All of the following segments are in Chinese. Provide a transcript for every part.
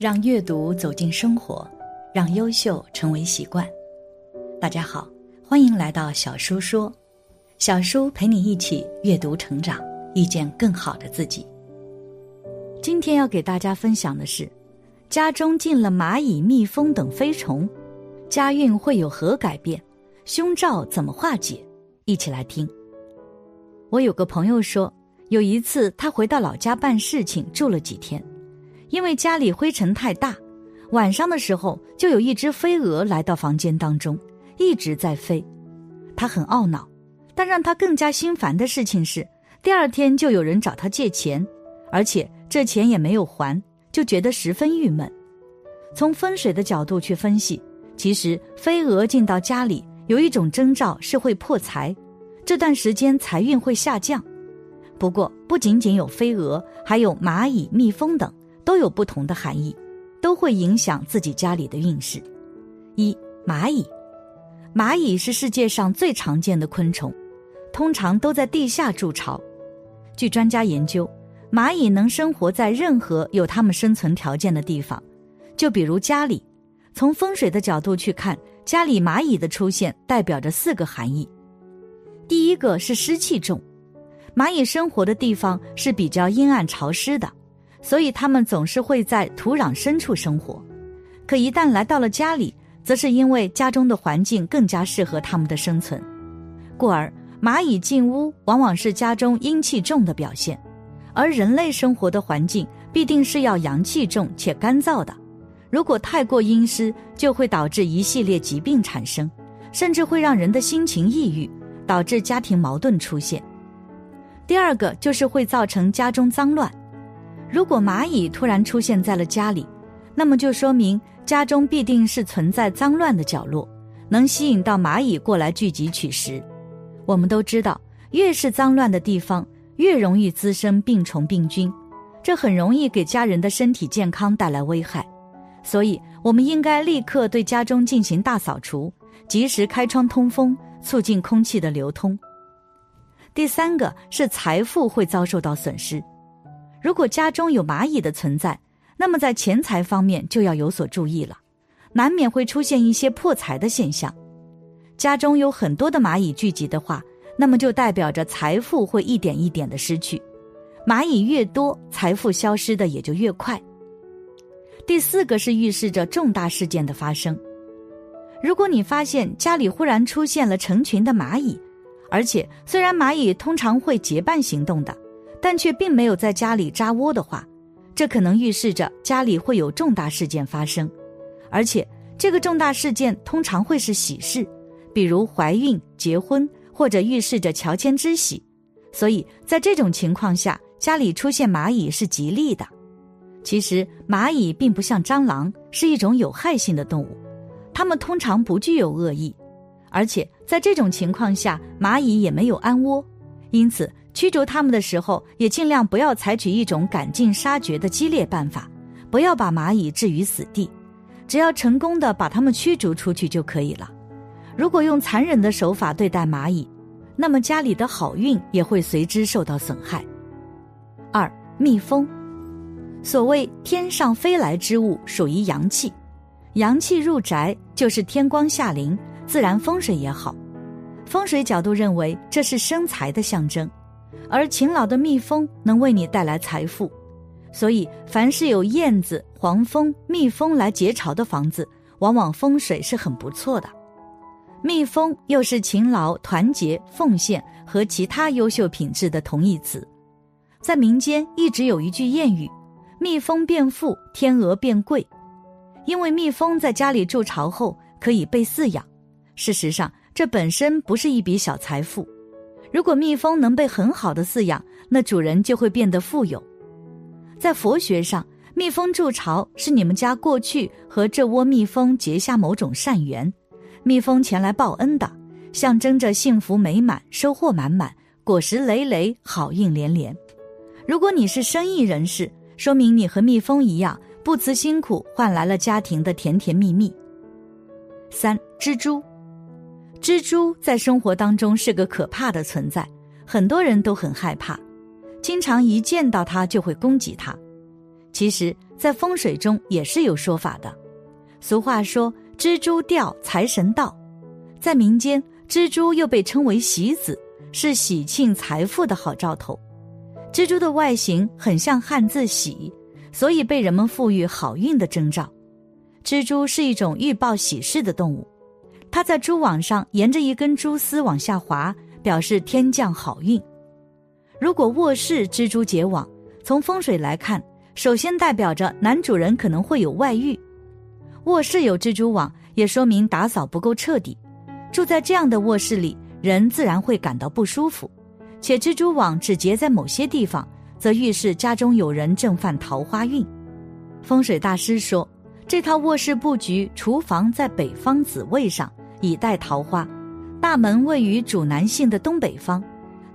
让阅读走进生活，让优秀成为习惯。大家好，欢迎来到小叔说，小叔陪你一起阅读成长，遇见更好的自己。今天要给大家分享的是，家中进了蚂蚁、蜜蜂等飞虫，家运会有何改变？凶兆怎么化解？一起来听。我有个朋友说，有一次他回到老家办事情，住了几天，因为家里灰尘太大，晚上的时候就有一只飞蛾来到房间当中，一直在飞。他很懊恼，但让他更加心烦的事情是，第二天就有人找他借钱，而且这钱也没有还，就觉得十分郁闷。从风水的角度去分析，其实飞蛾进到家里有一种征兆是会破财。这段时间财运会下降，不过不仅仅有飞蛾，还有蚂蚁、蜜蜂等，都有不同的含义，都会影响自己家里的运势。一、蚂蚁，蚂蚁是世界上最常见的昆虫，通常都在地下筑巢。据专家研究，蚂蚁能生活在任何有它们生存条件的地方，就比如家里。从风水的角度去看，家里蚂蚁的出现代表着四个含义。第一个是湿气重，蚂蚁生活的地方是比较阴暗潮湿的，所以它们总是会在土壤深处生活。可一旦来到了家里，则是因为家中的环境更加适合它们的生存，故而蚂蚁进屋往往是家中阴气重的表现。而人类生活的环境必定是要阳气重且干燥的，如果太过阴湿，就会导致一系列疾病产生，甚至会让人的心情抑郁。导致家庭矛盾出现。第二个就是会造成家中脏乱。如果蚂蚁突然出现在了家里，那么就说明家中必定是存在脏乱的角落，能吸引到蚂蚁过来聚集取食。我们都知道，越是脏乱的地方，越容易滋生病虫病菌，这很容易给家人的身体健康带来危害。所以，我们应该立刻对家中进行大扫除，及时开窗通风。促进空气的流通。第三个是财富会遭受到损失。如果家中有蚂蚁的存在，那么在钱财方面就要有所注意了，难免会出现一些破财的现象。家中有很多的蚂蚁聚集的话，那么就代表着财富会一点一点的失去。蚂蚁越多，财富消失的也就越快。第四个是预示着重大事件的发生。如果你发现家里忽然出现了成群的蚂蚁，而且虽然蚂蚁通常会结伴行动的，但却并没有在家里扎窝的话，这可能预示着家里会有重大事件发生，而且这个重大事件通常会是喜事，比如怀孕、结婚或者预示着乔迁之喜，所以在这种情况下，家里出现蚂蚁是吉利的。其实蚂蚁并不像蟑螂，是一种有害性的动物。它们通常不具有恶意，而且在这种情况下，蚂蚁也没有安窝，因此驱逐它们的时候，也尽量不要采取一种赶尽杀绝的激烈办法，不要把蚂蚁置于死地，只要成功的把它们驱逐出去就可以了。如果用残忍的手法对待蚂蚁，那么家里的好运也会随之受到损害。二、蜜蜂，所谓天上飞来之物，属于阳气。阳气入宅就是天光下临，自然风水也好。风水角度认为这是生财的象征，而勤劳的蜜蜂能为你带来财富，所以凡是有燕子、黄蜂、蜜蜂来结巢的房子，往往风水是很不错的。蜜蜂又是勤劳、团结、奉献和其他优秀品质的同义词，在民间一直有一句谚语：“蜜蜂变富，天鹅变贵。”因为蜜蜂在家里筑巢后可以被饲养，事实上这本身不是一笔小财富。如果蜜蜂能被很好的饲养，那主人就会变得富有。在佛学上，蜜蜂筑巢是你们家过去和这窝蜜蜂结下某种善缘，蜜蜂前来报恩的，象征着幸福美满、收获满满、果实累累、好运连连。如果你是生意人士，说明你和蜜蜂一样。不辞辛苦换来了家庭的甜甜蜜蜜。三蜘蛛，蜘蛛在生活当中是个可怕的存在，很多人都很害怕，经常一见到它就会攻击它。其实，在风水中也是有说法的。俗话说：“蜘蛛吊财神到。”在民间，蜘蛛又被称为喜子，是喜庆财富的好兆头。蜘蛛的外形很像汉字“喜”，所以被人们赋予好运的征兆。蜘蛛是一种预报喜事的动物，它在蛛网上沿着一根蛛丝往下滑，表示天降好运。如果卧室蜘蛛结网，从风水来看，首先代表着男主人可能会有外遇。卧室有蜘蛛网，也说明打扫不够彻底。住在这样的卧室里，人自然会感到不舒服。且蜘蛛网只结在某些地方，则预示家中有人正犯桃花运。风水大师说，这套卧室布局，厨房在北方子位上，以待桃花；大门位于主男性的东北方。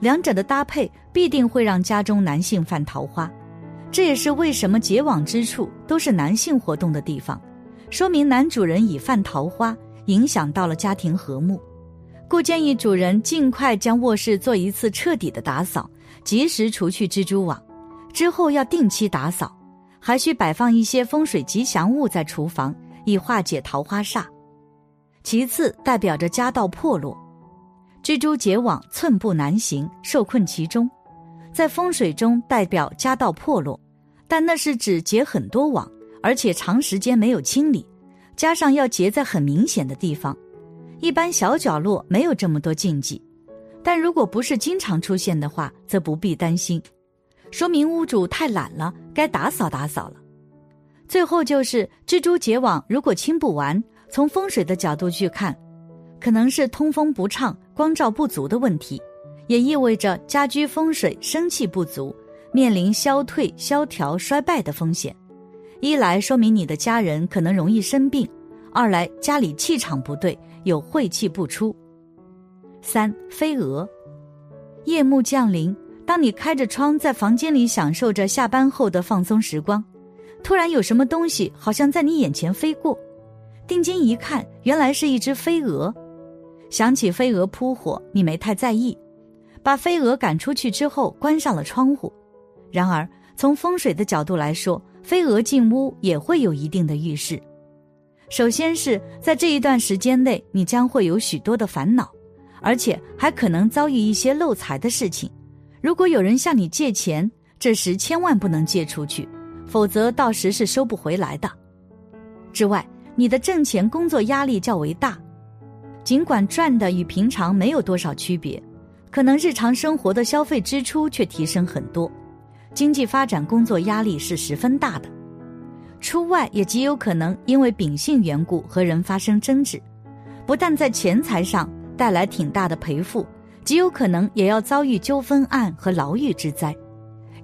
两者的搭配必定会让家中男性犯桃花，这也是为什么结网之处都是男性活动的地方，说明男主人已犯桃花，影响到了家庭和睦。故建议主人尽快将卧室做一次彻底的打扫，及时除去蜘蛛网，之后要定期打扫，还需摆放一些风水吉祥物在厨房，以化解桃花煞。其次，代表着家道破落。蜘蛛结网，寸步难行，受困其中，在风水中代表家道破落，但那是指结很多网，而且长时间没有清理，加上要结在很明显的地方，一般小角落没有这么多禁忌，但如果不是经常出现的话，则不必担心，说明屋主太懒了，该打扫打扫了。最后就是蜘蛛结网，如果清不完，从风水的角度去看。可能是通风不畅、光照不足的问题，也意味着家居风水生气不足，面临消退、萧条、衰败的风险。一来说明你的家人可能容易生病，二来家里气场不对，有晦气不出。三飞蛾，夜幕降临，当你开着窗在房间里享受着下班后的放松时光，突然有什么东西好像在你眼前飞过，定睛一看，原来是一只飞蛾。想起飞蛾扑火，你没太在意，把飞蛾赶出去之后，关上了窗户。然而，从风水的角度来说，飞蛾进屋也会有一定的预示。首先是在这一段时间内，你将会有许多的烦恼，而且还可能遭遇一些漏财的事情。如果有人向你借钱，这时千万不能借出去，否则到时是收不回来的。之外，你的挣钱工作压力较为大。尽管赚的与平常没有多少区别，可能日常生活的消费支出却提升很多，经济发展工作压力是十分大的。出外也极有可能因为秉性缘故和人发生争执，不但在钱财上带来挺大的赔付，极有可能也要遭遇纠纷案和牢狱之灾。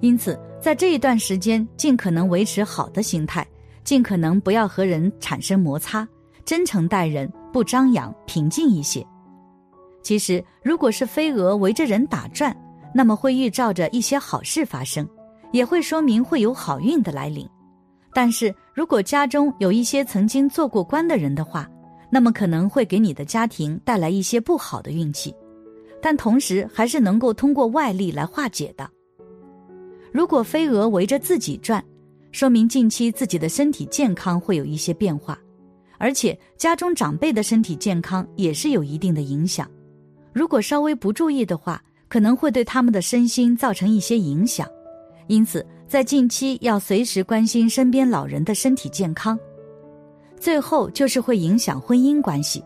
因此，在这一段时间，尽可能维持好的心态，尽可能不要和人产生摩擦，真诚待人。不张扬，平静一些。其实，如果是飞蛾围着人打转，那么会预兆着一些好事发生，也会说明会有好运的来临。但是如果家中有一些曾经做过官的人的话，那么可能会给你的家庭带来一些不好的运气，但同时还是能够通过外力来化解的。如果飞蛾围着自己转，说明近期自己的身体健康会有一些变化。而且家中长辈的身体健康也是有一定的影响，如果稍微不注意的话，可能会对他们的身心造成一些影响。因此，在近期要随时关心身边老人的身体健康。最后就是会影响婚姻关系，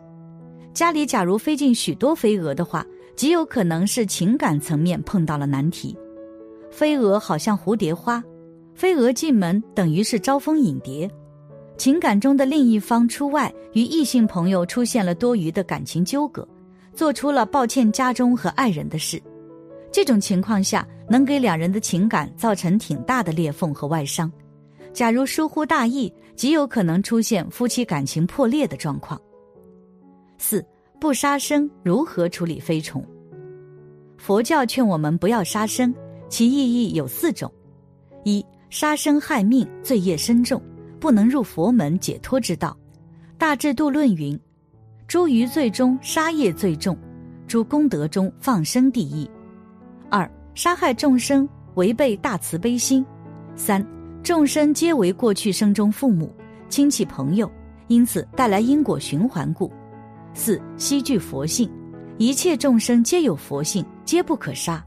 家里假如飞进许多飞蛾的话，极有可能是情感层面碰到了难题。飞蛾好像蝴蝶花，飞蛾进门等于是招蜂引蝶。情感中的另一方出外，与异性朋友出现了多余的感情纠葛，做出了抱歉家中和爱人的事。这种情况下，能给两人的情感造成挺大的裂缝和外伤。假如疏忽大意，极有可能出现夫妻感情破裂的状况。四不杀生，如何处理飞虫？佛教劝我们不要杀生，其意义有四种：一杀生害命，罪业深重。不能入佛门解脱之道，《大智度论》云：“诸余罪中杀业最重，诸功德中放生第一。”二、杀害众生违背大慈悲心。三、众生皆为过去生中父母、亲戚朋友，因此带来因果循环故。四悉具佛性，一切众生皆有佛性，皆不可杀。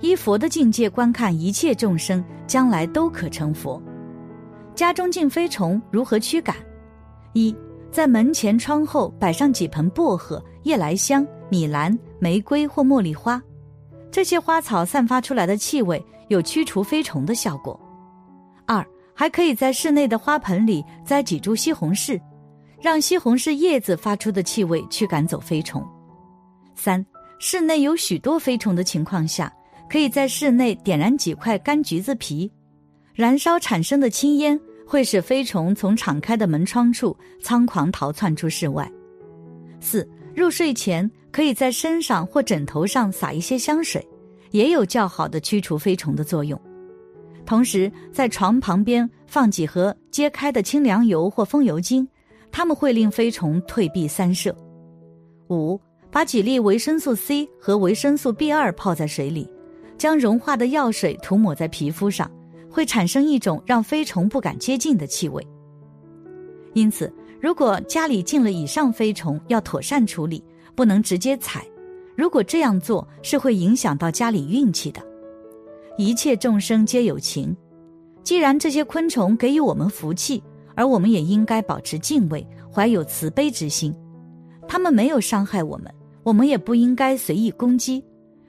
依佛的境界观看一切众生，将来都可成佛。家中进飞虫，如何驱赶？一，在门前窗后摆上几盆薄荷、夜来香、米兰、玫瑰或茉莉花，这些花草散发出来的气味有驱除飞虫的效果。二，还可以在室内的花盆里栽几株西红柿，让西红柿叶子发出的气味驱赶走飞虫。三，室内有许多飞虫的情况下。可以在室内点燃几块干橘子皮，燃烧产生的青烟会使飞虫从敞开的门窗处仓狂逃窜出室外。四，入睡前可以在身上或枕头上撒一些香水，也有较好的驱除飞虫的作用。同时，在床旁边放几盒揭开的清凉油或风油精，它们会令飞虫退避三舍。五，把几粒维生素 C 和维生素 B 二泡在水里。将融化的药水涂抹在皮肤上，会产生一种让飞虫不敢接近的气味。因此，如果家里进了以上飞虫，要妥善处理，不能直接踩。如果这样做，是会影响到家里运气的。一切众生皆有情，既然这些昆虫给予我们福气，而我们也应该保持敬畏，怀有慈悲之心。他们没有伤害我们，我们也不应该随意攻击。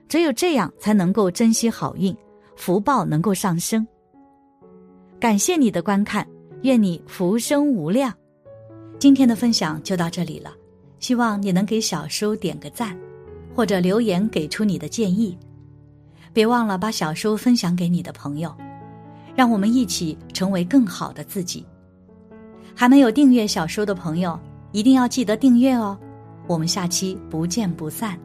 只有这样才能够珍惜好运，福报能够上升。感谢你的观看，愿你福生无量。今天的分享就到这里了，希望你能给小叔点个赞，或者留言给出你的建议。别忘了把小叔分享给你的朋友，让我们一起成为更好的自己。还没有订阅小叔的朋友，一定要记得订阅哦。我们下期不见不散。